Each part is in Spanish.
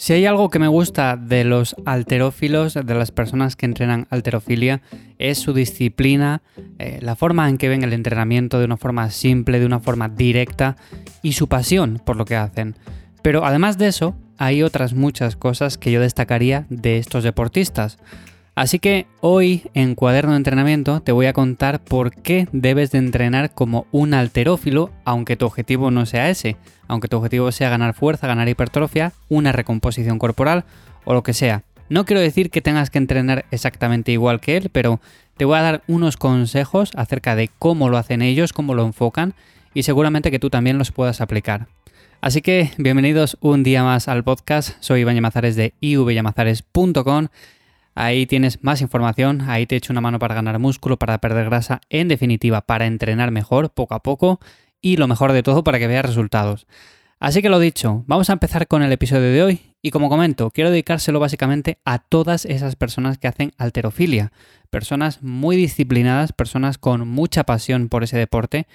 Si hay algo que me gusta de los alterófilos, de las personas que entrenan alterofilia, es su disciplina, eh, la forma en que ven el entrenamiento de una forma simple, de una forma directa y su pasión por lo que hacen. Pero además de eso, hay otras muchas cosas que yo destacaría de estos deportistas. Así que hoy en Cuaderno de Entrenamiento te voy a contar por qué debes de entrenar como un alterófilo, aunque tu objetivo no sea ese, aunque tu objetivo sea ganar fuerza, ganar hipertrofia, una recomposición corporal o lo que sea. No quiero decir que tengas que entrenar exactamente igual que él, pero te voy a dar unos consejos acerca de cómo lo hacen ellos, cómo lo enfocan y seguramente que tú también los puedas aplicar. Así que bienvenidos un día más al podcast. Soy Iván Yamazares de ivyamazares.com Ahí tienes más información, ahí te echo una mano para ganar músculo, para perder grasa, en definitiva, para entrenar mejor, poco a poco, y lo mejor de todo, para que veas resultados. Así que lo dicho, vamos a empezar con el episodio de hoy, y como comento, quiero dedicárselo básicamente a todas esas personas que hacen alterofilia, personas muy disciplinadas, personas con mucha pasión por ese deporte,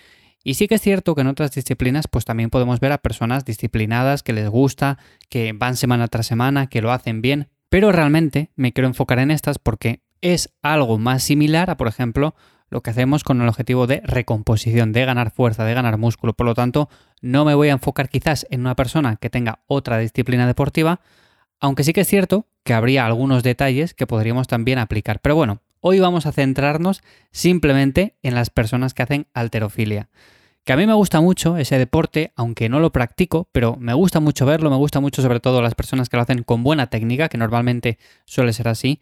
y sí que es cierto que en otras disciplinas pues también podemos ver a personas disciplinadas que les gusta, que van semana tras semana, que lo hacen bien, pero realmente me quiero enfocar en estas porque es algo más similar a, por ejemplo, lo que hacemos con el objetivo de recomposición, de ganar fuerza, de ganar músculo. Por lo tanto, no me voy a enfocar quizás en una persona que tenga otra disciplina deportiva, aunque sí que es cierto que habría algunos detalles que podríamos también aplicar. Pero bueno, hoy vamos a centrarnos simplemente en las personas que hacen alterofilia que a mí me gusta mucho ese deporte, aunque no lo practico, pero me gusta mucho verlo, me gusta mucho sobre todo las personas que lo hacen con buena técnica, que normalmente suele ser así.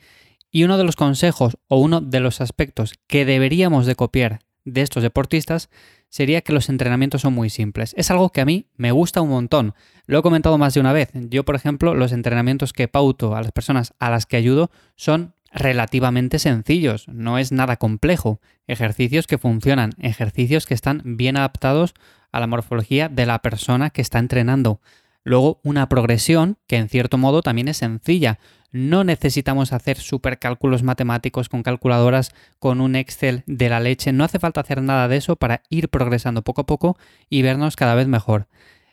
Y uno de los consejos o uno de los aspectos que deberíamos de copiar de estos deportistas sería que los entrenamientos son muy simples. Es algo que a mí me gusta un montón. Lo he comentado más de una vez. Yo, por ejemplo, los entrenamientos que pauto a las personas a las que ayudo son relativamente sencillos, no es nada complejo. Ejercicios que funcionan, ejercicios que están bien adaptados a la morfología de la persona que está entrenando. Luego, una progresión que en cierto modo también es sencilla. No necesitamos hacer supercálculos matemáticos con calculadoras, con un Excel de la leche. No hace falta hacer nada de eso para ir progresando poco a poco y vernos cada vez mejor.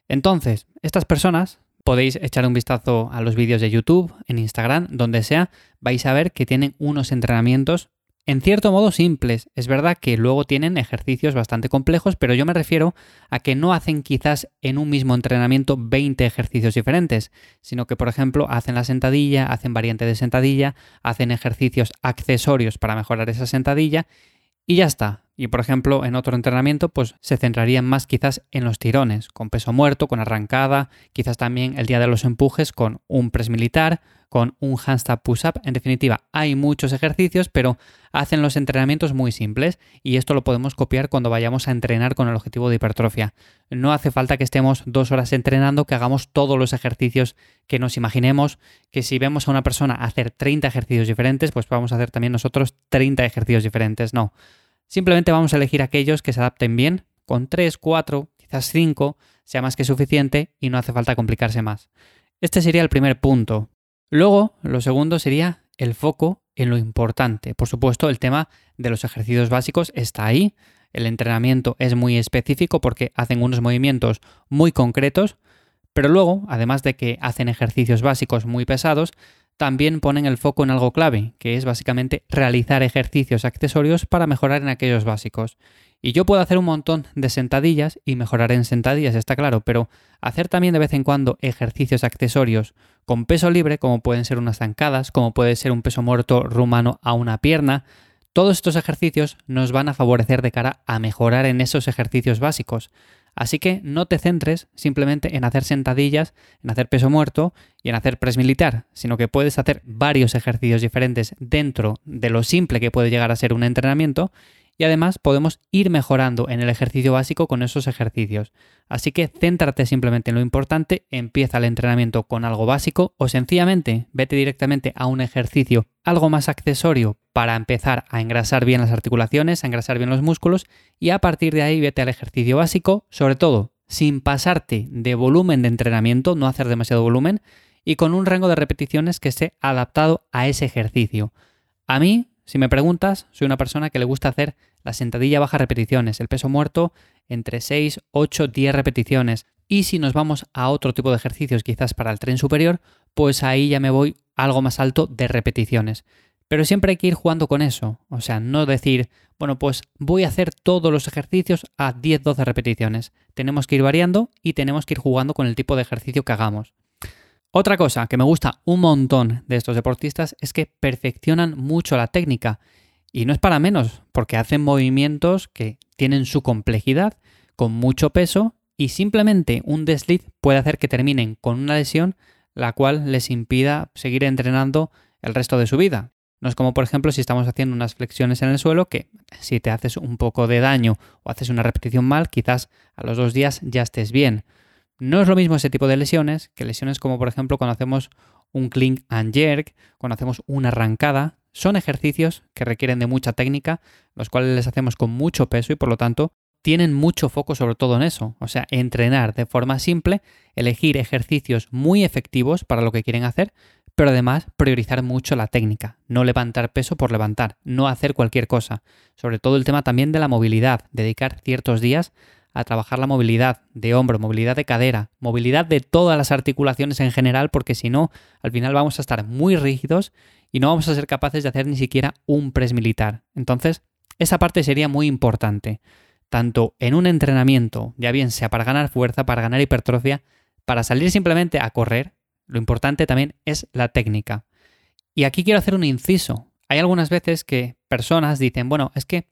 Entonces, estas personas Podéis echar un vistazo a los vídeos de YouTube, en Instagram, donde sea, vais a ver que tienen unos entrenamientos en cierto modo simples. Es verdad que luego tienen ejercicios bastante complejos, pero yo me refiero a que no hacen quizás en un mismo entrenamiento 20 ejercicios diferentes, sino que por ejemplo hacen la sentadilla, hacen variante de sentadilla, hacen ejercicios accesorios para mejorar esa sentadilla y ya está. Y por ejemplo, en otro entrenamiento, pues se centrarían más quizás en los tirones, con peso muerto, con arrancada, quizás también el día de los empujes con un press militar, con un handstand push-up. En definitiva, hay muchos ejercicios, pero hacen los entrenamientos muy simples y esto lo podemos copiar cuando vayamos a entrenar con el objetivo de hipertrofia. No hace falta que estemos dos horas entrenando, que hagamos todos los ejercicios que nos imaginemos, que si vemos a una persona hacer 30 ejercicios diferentes, pues vamos a hacer también nosotros 30 ejercicios diferentes. No Simplemente vamos a elegir aquellos que se adapten bien, con 3, 4, quizás 5, sea más que suficiente y no hace falta complicarse más. Este sería el primer punto. Luego, lo segundo sería el foco en lo importante. Por supuesto, el tema de los ejercicios básicos está ahí. El entrenamiento es muy específico porque hacen unos movimientos muy concretos, pero luego, además de que hacen ejercicios básicos muy pesados, también ponen el foco en algo clave, que es básicamente realizar ejercicios accesorios para mejorar en aquellos básicos. Y yo puedo hacer un montón de sentadillas y mejorar en sentadillas, está claro, pero hacer también de vez en cuando ejercicios accesorios con peso libre, como pueden ser unas zancadas, como puede ser un peso muerto rumano a una pierna, todos estos ejercicios nos van a favorecer de cara a mejorar en esos ejercicios básicos. Así que no te centres simplemente en hacer sentadillas, en hacer peso muerto y en hacer press militar, sino que puedes hacer varios ejercicios diferentes dentro de lo simple que puede llegar a ser un entrenamiento y además podemos ir mejorando en el ejercicio básico con esos ejercicios. Así que céntrate simplemente en lo importante, empieza el entrenamiento con algo básico o sencillamente vete directamente a un ejercicio algo más accesorio para empezar a engrasar bien las articulaciones, a engrasar bien los músculos y a partir de ahí vete al ejercicio básico, sobre todo sin pasarte de volumen de entrenamiento, no hacer demasiado volumen y con un rango de repeticiones que esté adaptado a ese ejercicio. A mí si me preguntas, soy una persona que le gusta hacer la sentadilla baja repeticiones, el peso muerto entre 6, 8, 10 repeticiones. Y si nos vamos a otro tipo de ejercicios, quizás para el tren superior, pues ahí ya me voy algo más alto de repeticiones. Pero siempre hay que ir jugando con eso. O sea, no decir, bueno, pues voy a hacer todos los ejercicios a 10-12 repeticiones. Tenemos que ir variando y tenemos que ir jugando con el tipo de ejercicio que hagamos. Otra cosa que me gusta un montón de estos deportistas es que perfeccionan mucho la técnica. Y no es para menos, porque hacen movimientos que tienen su complejidad, con mucho peso, y simplemente un desliz puede hacer que terminen con una lesión la cual les impida seguir entrenando el resto de su vida. No es como, por ejemplo, si estamos haciendo unas flexiones en el suelo, que si te haces un poco de daño o haces una repetición mal, quizás a los dos días ya estés bien. No es lo mismo ese tipo de lesiones que lesiones como, por ejemplo, cuando hacemos un clean and jerk, cuando hacemos una arrancada. Son ejercicios que requieren de mucha técnica, los cuales les hacemos con mucho peso y por lo tanto tienen mucho foco sobre todo en eso. O sea, entrenar de forma simple, elegir ejercicios muy efectivos para lo que quieren hacer, pero además priorizar mucho la técnica, no levantar peso por levantar, no hacer cualquier cosa. Sobre todo el tema también de la movilidad, dedicar ciertos días a trabajar la movilidad de hombro, movilidad de cadera, movilidad de todas las articulaciones en general, porque si no, al final vamos a estar muy rígidos y no vamos a ser capaces de hacer ni siquiera un press militar. Entonces, esa parte sería muy importante, tanto en un entrenamiento, ya bien sea para ganar fuerza, para ganar hipertrofia, para salir simplemente a correr, lo importante también es la técnica. Y aquí quiero hacer un inciso. Hay algunas veces que personas dicen, bueno, es que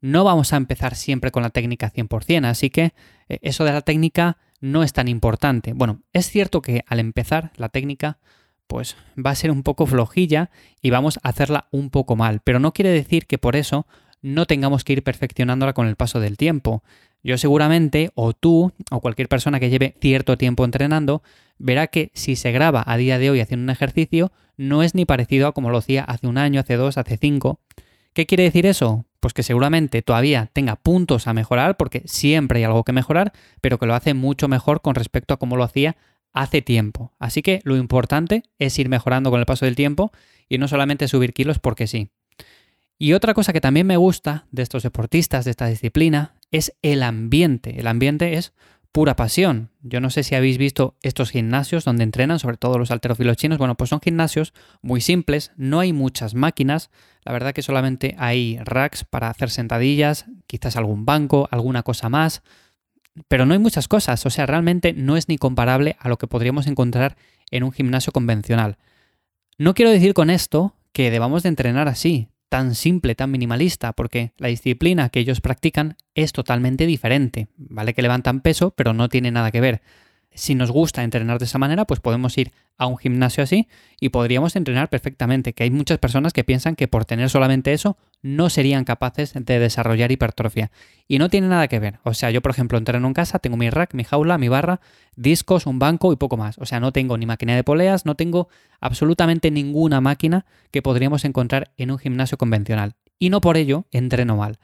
no vamos a empezar siempre con la técnica 100%, así que eh, eso de la técnica no es tan importante. Bueno, es cierto que al empezar la técnica pues va a ser un poco flojilla y vamos a hacerla un poco mal, pero no quiere decir que por eso no tengamos que ir perfeccionándola con el paso del tiempo. Yo seguramente, o tú, o cualquier persona que lleve cierto tiempo entrenando, verá que si se graba a día de hoy haciendo un ejercicio, no es ni parecido a como lo hacía hace un año, hace dos, hace cinco. ¿Qué quiere decir eso? Pues que seguramente todavía tenga puntos a mejorar, porque siempre hay algo que mejorar, pero que lo hace mucho mejor con respecto a cómo lo hacía hace tiempo. Así que lo importante es ir mejorando con el paso del tiempo y no solamente subir kilos porque sí. Y otra cosa que también me gusta de estos deportistas, de esta disciplina, es el ambiente. El ambiente es pura pasión. Yo no sé si habéis visto estos gimnasios donde entrenan, sobre todo los alterofilos chinos. Bueno, pues son gimnasios muy simples, no hay muchas máquinas. La verdad que solamente hay racks para hacer sentadillas, quizás algún banco, alguna cosa más. Pero no hay muchas cosas, o sea, realmente no es ni comparable a lo que podríamos encontrar en un gimnasio convencional. No quiero decir con esto que debamos de entrenar así tan simple, tan minimalista, porque la disciplina que ellos practican es totalmente diferente. Vale que levantan peso, pero no tiene nada que ver si nos gusta entrenar de esa manera, pues podemos ir a un gimnasio así y podríamos entrenar perfectamente. Que hay muchas personas que piensan que por tener solamente eso no serían capaces de desarrollar hipertrofia. Y no tiene nada que ver. O sea, yo por ejemplo entreno en casa, tengo mi rack, mi jaula, mi barra, discos, un banco y poco más. O sea, no tengo ni máquina de poleas, no tengo absolutamente ninguna máquina que podríamos encontrar en un gimnasio convencional. Y no por ello entreno mal.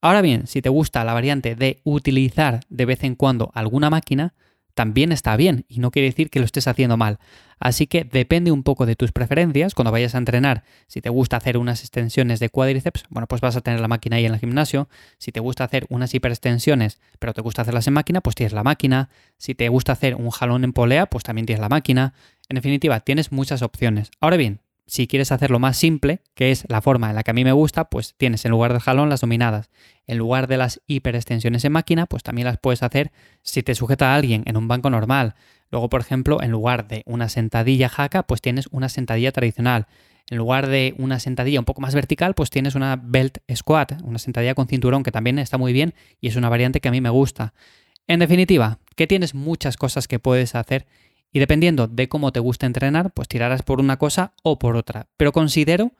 Ahora bien, si te gusta la variante de utilizar de vez en cuando alguna máquina, también está bien y no quiere decir que lo estés haciendo mal. Así que depende un poco de tus preferencias. Cuando vayas a entrenar, si te gusta hacer unas extensiones de cuádriceps, bueno, pues vas a tener la máquina ahí en el gimnasio. Si te gusta hacer unas hiperextensiones, pero te gusta hacerlas en máquina, pues tienes la máquina. Si te gusta hacer un jalón en polea, pues también tienes la máquina. En definitiva, tienes muchas opciones. Ahora bien, si quieres hacerlo más simple, que es la forma en la que a mí me gusta, pues tienes en lugar del jalón las dominadas. En lugar de las hiperextensiones en máquina, pues también las puedes hacer si te sujeta a alguien en un banco normal. Luego, por ejemplo, en lugar de una sentadilla jaca, pues tienes una sentadilla tradicional. En lugar de una sentadilla un poco más vertical, pues tienes una belt squat, una sentadilla con cinturón que también está muy bien y es una variante que a mí me gusta. En definitiva, que tienes muchas cosas que puedes hacer y dependiendo de cómo te gusta entrenar, pues tirarás por una cosa o por otra. Pero considero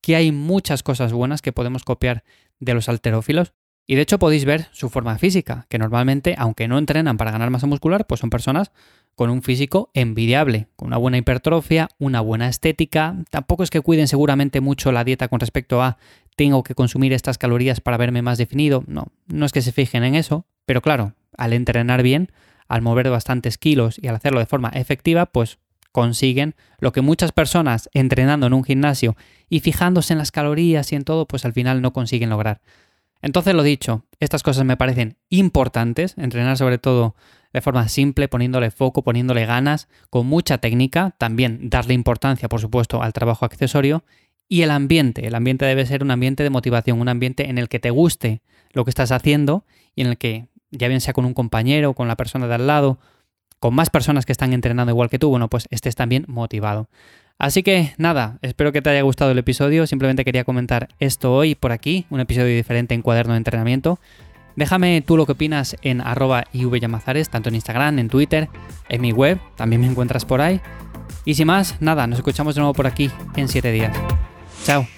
que hay muchas cosas buenas que podemos copiar de los alterófilos. Y de hecho podéis ver su forma física, que normalmente, aunque no entrenan para ganar masa muscular, pues son personas con un físico envidiable, con una buena hipertrofia, una buena estética. Tampoco es que cuiden seguramente mucho la dieta con respecto a tengo que consumir estas calorías para verme más definido. No, no es que se fijen en eso, pero claro, al entrenar bien, al mover bastantes kilos y al hacerlo de forma efectiva, pues consiguen lo que muchas personas entrenando en un gimnasio y fijándose en las calorías y en todo, pues al final no consiguen lograr. Entonces lo dicho, estas cosas me parecen importantes, entrenar sobre todo de forma simple, poniéndole foco, poniéndole ganas, con mucha técnica, también darle importancia, por supuesto, al trabajo accesorio y el ambiente. El ambiente debe ser un ambiente de motivación, un ambiente en el que te guste lo que estás haciendo y en el que, ya bien sea con un compañero, con la persona de al lado, con más personas que están entrenando igual que tú, bueno, pues estés también motivado. Así que nada, espero que te haya gustado el episodio. Simplemente quería comentar esto hoy por aquí, un episodio diferente en cuaderno de entrenamiento. Déjame tú lo que opinas en arroba ivyamazares, tanto en Instagram, en Twitter, en mi web, también me encuentras por ahí. Y sin más, nada, nos escuchamos de nuevo por aquí en 7 días. Chao.